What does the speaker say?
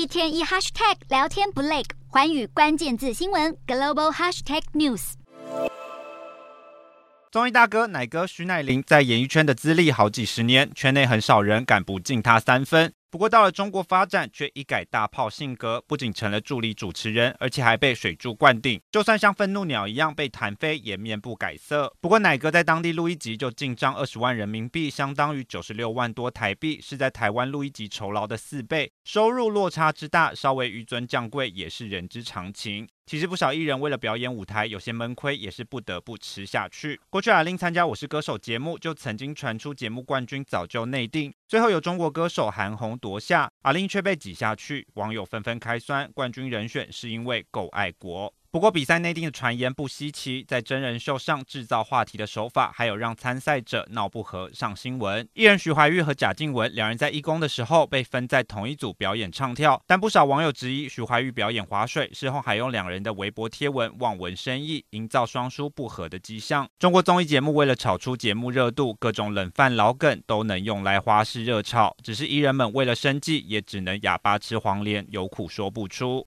一天一 hashtag 聊天不累，环宇关键字新闻 global hashtag news。综艺大哥奶哥徐乃麟在演艺圈的资历好几十年，圈内很少人敢不敬他三分。不过到了中国发展，却一改大炮性格，不仅成了助理主持人，而且还被水柱灌顶。就算像愤怒鸟一样被弹飞，也面不改色。不过奶哥在当地录一集就进账二十万人民币，相当于九十六万多台币，是在台湾录一集酬劳的四倍。收入落差之大，稍微纡尊降贵也是人之常情。其实不少艺人为了表演舞台，有些闷亏也是不得不吃下去。过去阿令参加《我是歌手》节目，就曾经传出节目冠军早就内定，最后由中国歌手韩红夺下，阿令却被挤下去，网友纷纷开酸，冠军人选是因为够爱国。不过，比赛内定的传言不稀奇，在真人秀上制造话题的手法，还有让参赛者闹不和上新闻。艺人徐怀钰和贾静雯两人在义工的时候被分在同一组表演唱跳，但不少网友质疑徐怀钰表演划水，事后还用两人的微博贴文望文生义，营造双输不和的迹象。中国综艺节目为了炒出节目热度，各种冷饭老梗都能用来花式热炒，只是艺人们为了生计，也只能哑巴吃黄连，有苦说不出。